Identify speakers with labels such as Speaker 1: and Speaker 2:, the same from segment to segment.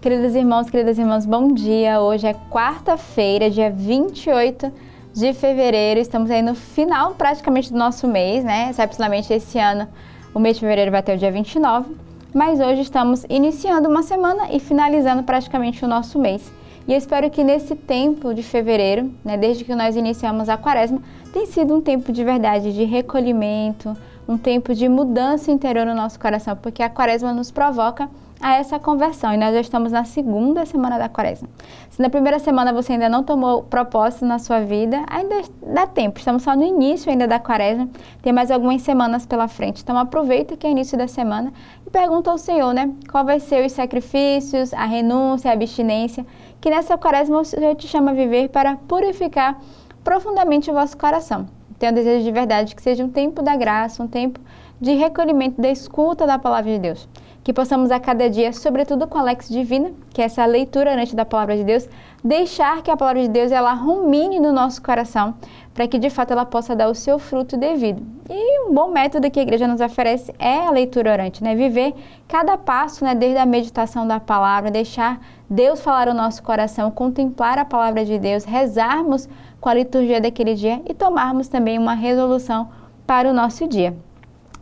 Speaker 1: Queridos irmãos, queridas irmãs, bom dia. Hoje é quarta-feira, dia 28 de fevereiro. Estamos aí no final praticamente do nosso mês, né? Excepcionalmente esse ano, o mês de fevereiro vai até o dia 29. Mas hoje estamos iniciando uma semana e finalizando praticamente o nosso mês. E eu espero que nesse tempo de fevereiro, né, desde que nós iniciamos a quaresma, tem sido um tempo de verdade de recolhimento, um tempo de mudança interior no nosso coração, porque a quaresma nos provoca a essa conversão. E nós já estamos na segunda semana da quaresma. Se na primeira semana você ainda não tomou propósito na sua vida, ainda dá tempo. Estamos só no início ainda da quaresma. Tem mais algumas semanas pela frente. Então aproveita que é início da semana e pergunta ao Senhor, né? Qual vai ser os sacrifícios, a renúncia, a abstinência, que nessa quaresma o Senhor te chama a viver para purificar profundamente o vosso coração. Tenho desejo de verdade que seja um tempo da graça, um tempo de recolhimento, da escuta da palavra de Deus que possamos a cada dia, sobretudo com a Lex Divina, que é essa leitura antes da palavra de Deus, deixar que a palavra de Deus ela rumine no nosso coração, para que de fato ela possa dar o seu fruto devido. E um bom método que a igreja nos oferece é a leitura orante, né? Viver cada passo, né, desde a meditação da palavra, deixar Deus falar o nosso coração, contemplar a palavra de Deus, rezarmos com a liturgia daquele dia e tomarmos também uma resolução para o nosso dia.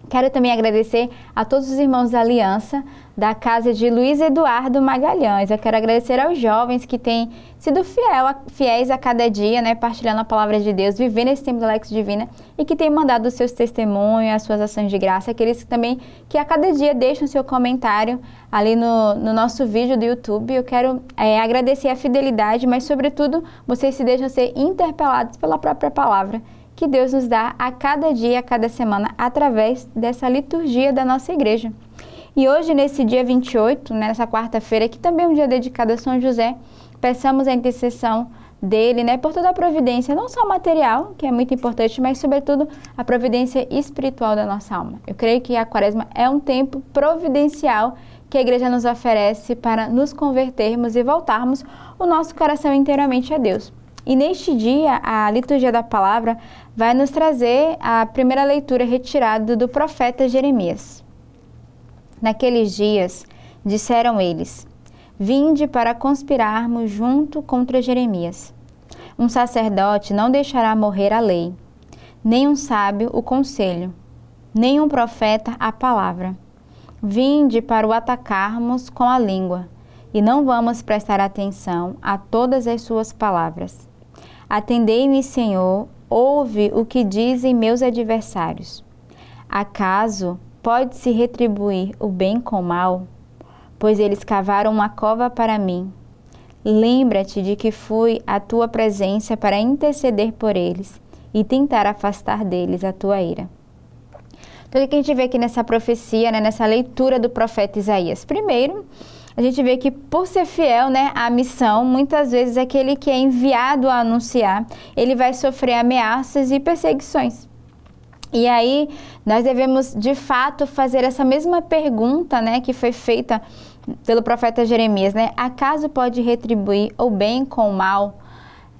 Speaker 1: Quero também agradecer a todos os irmãos da Aliança da casa de Luiz Eduardo Magalhães. Eu quero agradecer aos jovens que têm sido fiel, fiéis a cada dia, né, partilhando a palavra de Deus, vivendo esse tempo do Lex Divina e que têm mandado os seus testemunhos, as suas ações de graça, aqueles que também que a cada dia deixam seu comentário ali no, no nosso vídeo do YouTube. Eu quero é, agradecer a fidelidade, mas sobretudo vocês se deixam ser interpelados pela própria palavra que Deus nos dá a cada dia, a cada semana, através dessa liturgia da nossa igreja. E hoje, nesse dia 28, nessa quarta-feira, que também é um dia dedicado a São José, peçamos a intercessão dele, né, por toda a providência, não só material, que é muito importante, mas sobretudo a providência espiritual da nossa alma. Eu creio que a quaresma é um tempo providencial que a igreja nos oferece para nos convertermos e voltarmos o nosso coração inteiramente a Deus. E neste dia, a liturgia da palavra vai nos trazer a primeira leitura retirada do profeta Jeremias. Naqueles dias, disseram eles: Vinde para conspirarmos junto contra Jeremias. Um sacerdote não deixará morrer a lei, nem um sábio o conselho, nem um profeta a palavra. Vinde para o atacarmos com a língua, e não vamos prestar atenção a todas as suas palavras. Atendei-me, Senhor, ouve o que dizem meus adversários. Acaso pode-se retribuir o bem com o mal? Pois eles cavaram uma cova para mim. Lembra-te de que fui à tua presença para interceder por eles e tentar afastar deles a tua ira. Então, o que a gente vê aqui nessa profecia, né, nessa leitura do profeta Isaías? Primeiro, a gente vê que por ser fiel né, à missão, muitas vezes aquele que é enviado a anunciar, ele vai sofrer ameaças e perseguições. E aí nós devemos de fato fazer essa mesma pergunta, né, que foi feita pelo profeta Jeremias, né? Acaso pode retribuir o bem com o mal?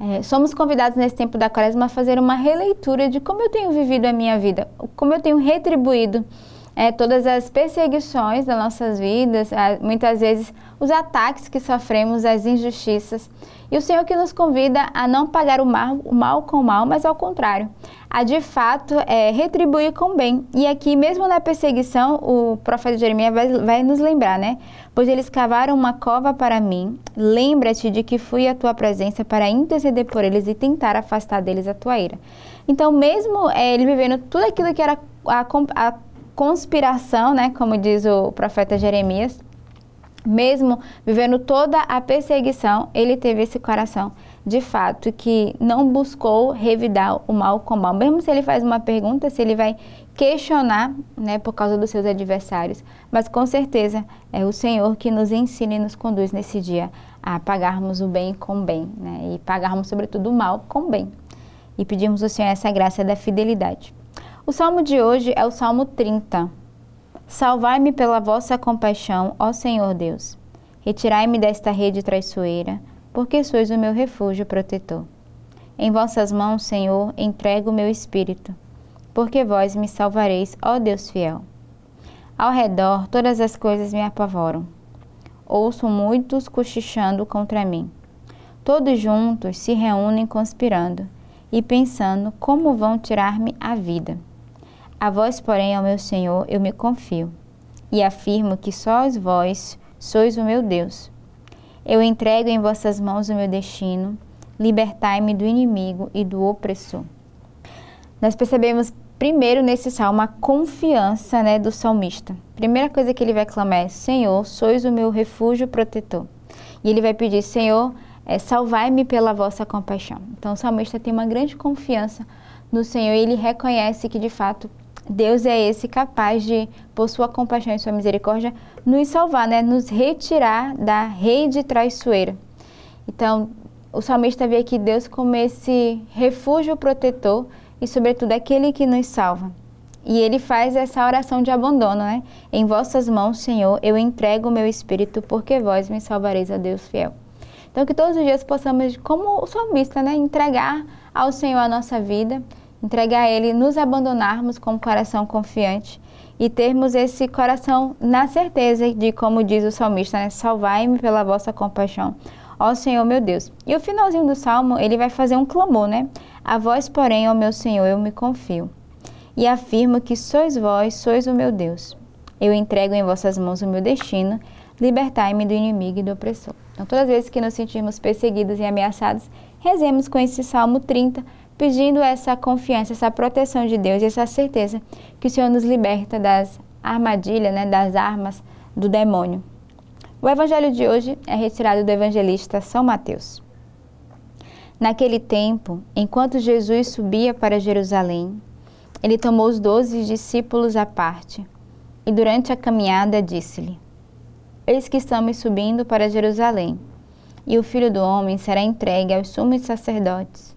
Speaker 1: É, somos convidados nesse tempo da quaresma a fazer uma releitura de como eu tenho vivido a minha vida, como eu tenho retribuído é, todas as perseguições das nossas vidas, muitas vezes os ataques que sofremos, as injustiças. E o Senhor que nos convida a não pagar o mal, o mal com o mal, mas ao contrário, a de fato é, retribuir com bem. E aqui, mesmo na perseguição, o profeta Jeremias vai, vai nos lembrar, né? Pois eles cavaram uma cova para mim, lembra-te de que fui à tua presença para interceder por eles e tentar afastar deles a tua ira. Então, mesmo é, ele vivendo tudo aquilo que era a, a conspiração, né, como diz o profeta Jeremias, mesmo vivendo toda a perseguição, ele teve esse coração de fato que não buscou revidar o mal com o mal. Mesmo se ele faz uma pergunta, se ele vai questionar, né, por causa dos seus adversários, mas com certeza é o Senhor que nos ensina e nos conduz nesse dia a pagarmos o bem com bem, né, e pagarmos sobretudo o mal com bem. E pedimos ao Senhor essa graça da fidelidade. O salmo de hoje é o Salmo 30. Salvai-me pela vossa compaixão, ó Senhor Deus. Retirai-me desta rede traiçoeira, porque sois o meu refúgio protetor. Em vossas mãos, Senhor, entrego o meu espírito, porque vós me salvareis, ó Deus fiel. Ao redor, todas as coisas me apavoram. ouço muitos cochichando contra mim. Todos juntos se reúnem conspirando e pensando como vão tirar-me a vida. A vós, porém, ao meu Senhor, eu me confio e afirmo que sós vós sois o meu Deus. Eu entrego em vossas mãos o meu destino, libertai-me do inimigo e do opressor. Nós percebemos primeiro nesse salmo a confiança né, do salmista. Primeira coisa que ele vai clamar é: Senhor, sois o meu refúgio protetor. E ele vai pedir: Senhor, é, salvai-me pela vossa compaixão. Então o salmista tem uma grande confiança no Senhor e ele reconhece que de fato Deus é esse capaz de, por sua compaixão e sua misericórdia, nos salvar, né? nos retirar da rede traiçoeira. Então, o salmista vê aqui Deus como esse refúgio protetor e, sobretudo, aquele que nos salva. E ele faz essa oração de abandono, né? Em vossas mãos, Senhor, eu entrego o meu espírito, porque vós me salvareis, a Deus fiel. Então, que todos os dias possamos, como o salmista, né, entregar ao Senhor a nossa vida, entregar a Ele, nos abandonarmos com o coração confiante e termos esse coração na certeza de, como diz o salmista, né, salvai-me pela vossa compaixão, ó Senhor meu Deus. E o finalzinho do salmo, ele vai fazer um clamor, né? A vós, porém, ó meu Senhor, eu me confio e afirmo que sois vós, sois o meu Deus. Eu entrego em vossas mãos o meu destino, libertai-me do inimigo e do opressor. Então, todas as vezes que nos sentimos perseguidos e ameaçados, rezemos com esse Salmo 30, pedindo essa confiança, essa proteção de Deus e essa certeza que o Senhor nos liberta das armadilhas, né, das armas do demônio. O evangelho de hoje é retirado do evangelista São Mateus. Naquele tempo, enquanto Jesus subia para Jerusalém, ele tomou os doze discípulos à parte e, durante a caminhada, disse-lhe: Eis que estamos subindo para Jerusalém, e o filho do homem será entregue aos sumos sacerdotes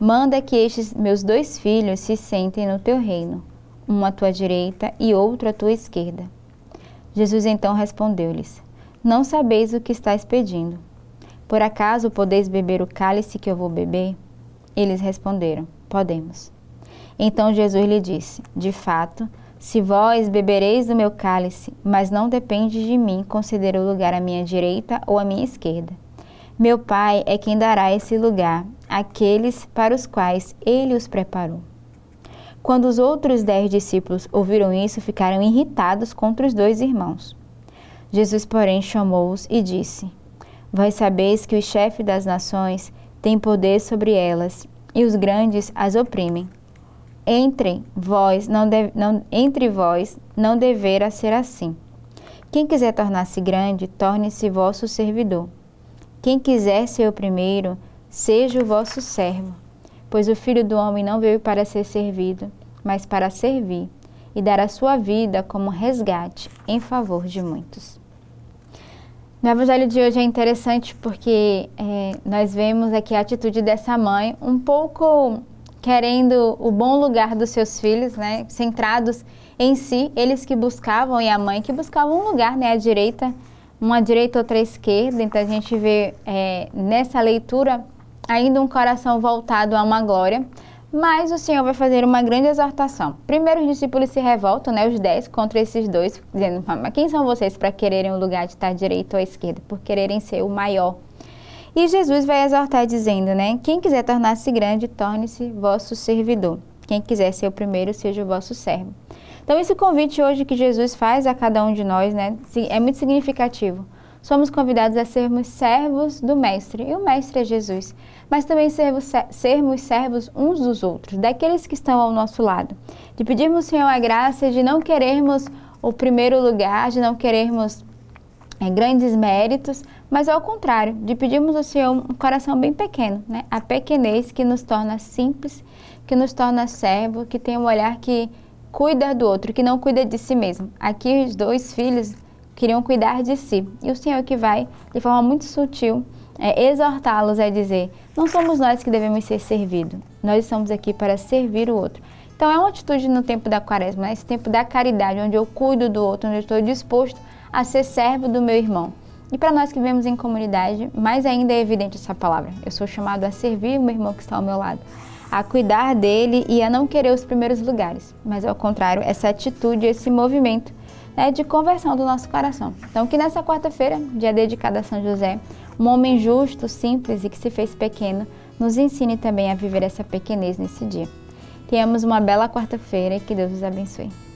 Speaker 1: Manda que estes meus dois filhos se sentem no teu reino, um à tua direita e outro à tua esquerda. Jesus então respondeu-lhes: Não sabeis o que estáis pedindo. Por acaso podeis beber o cálice que eu vou beber? Eles responderam: Podemos. Então Jesus lhe disse: De fato, se vós bebereis do meu cálice, mas não depende de mim conceder o lugar à minha direita ou à minha esquerda. Meu Pai é quem dará esse lugar àqueles para os quais ele os preparou. Quando os outros dez discípulos ouviram isso, ficaram irritados contra os dois irmãos. Jesus, porém, chamou-os e disse: Vós sabeis que o chefe das nações tem poder sobre elas, e os grandes as oprimem. Entre vós não, deve, não entre vós não deverá ser assim. Quem quiser tornar-se grande, torne-se vosso servidor. Quem quiser ser o primeiro, seja o vosso servo. Pois o Filho do Homem não veio para ser servido, mas para servir e dar a sua vida como resgate em favor de muitos. No Evangelho de hoje é interessante porque é, nós vemos aqui a atitude dessa mãe um pouco querendo o bom lugar dos seus filhos, né, centrados em si, eles que buscavam e a mãe que buscavam um lugar, né, à direita, uma direita outra esquerda. Então a gente vê é, nessa leitura ainda um coração voltado a uma glória. Mas o Senhor vai fazer uma grande exortação. Primeiro, os discípulos se revoltam, né, os dez, contra esses dois, dizendo: Mas quem são vocês para quererem o lugar de estar à direita ou à esquerda? Por quererem ser o maior. E Jesus vai exortar dizendo, né? Quem quiser tornar-se grande, torne-se vosso servidor. Quem quiser ser o primeiro, seja o vosso servo. Então, esse convite hoje que Jesus faz a cada um de nós, né, é muito significativo. Somos convidados a sermos servos do Mestre, e o Mestre é Jesus, mas também sermos, sermos servos uns dos outros, daqueles que estão ao nosso lado. De pedirmos, Senhor, a graça de não querermos o primeiro lugar, de não querermos é, grandes méritos, mas ao contrário, de pedirmos ao Senhor um coração bem pequeno, né? a pequenez que nos torna simples, que nos torna servo, que tem um olhar que cuida do outro, que não cuida de si mesmo. Aqui os dois filhos queriam cuidar de si, e o Senhor que vai, de forma muito sutil, é, exortá-los a dizer: não somos nós que devemos ser servidos, nós estamos aqui para servir o outro. Então é uma atitude no tempo da quaresma, né? esse tempo da caridade, onde eu cuido do outro, onde eu estou disposto a ser servo do meu irmão. E para nós que vivemos em comunidade, mais ainda é evidente essa palavra. Eu sou chamado a servir o meu irmão que está ao meu lado, a cuidar dele e a não querer os primeiros lugares, mas ao contrário, essa atitude, esse movimento né, de conversão do nosso coração. Então, que nessa quarta-feira, dia dedicado a São José, um homem justo, simples e que se fez pequeno, nos ensine também a viver essa pequenez nesse dia. Tenhamos uma bela quarta-feira e que Deus os abençoe.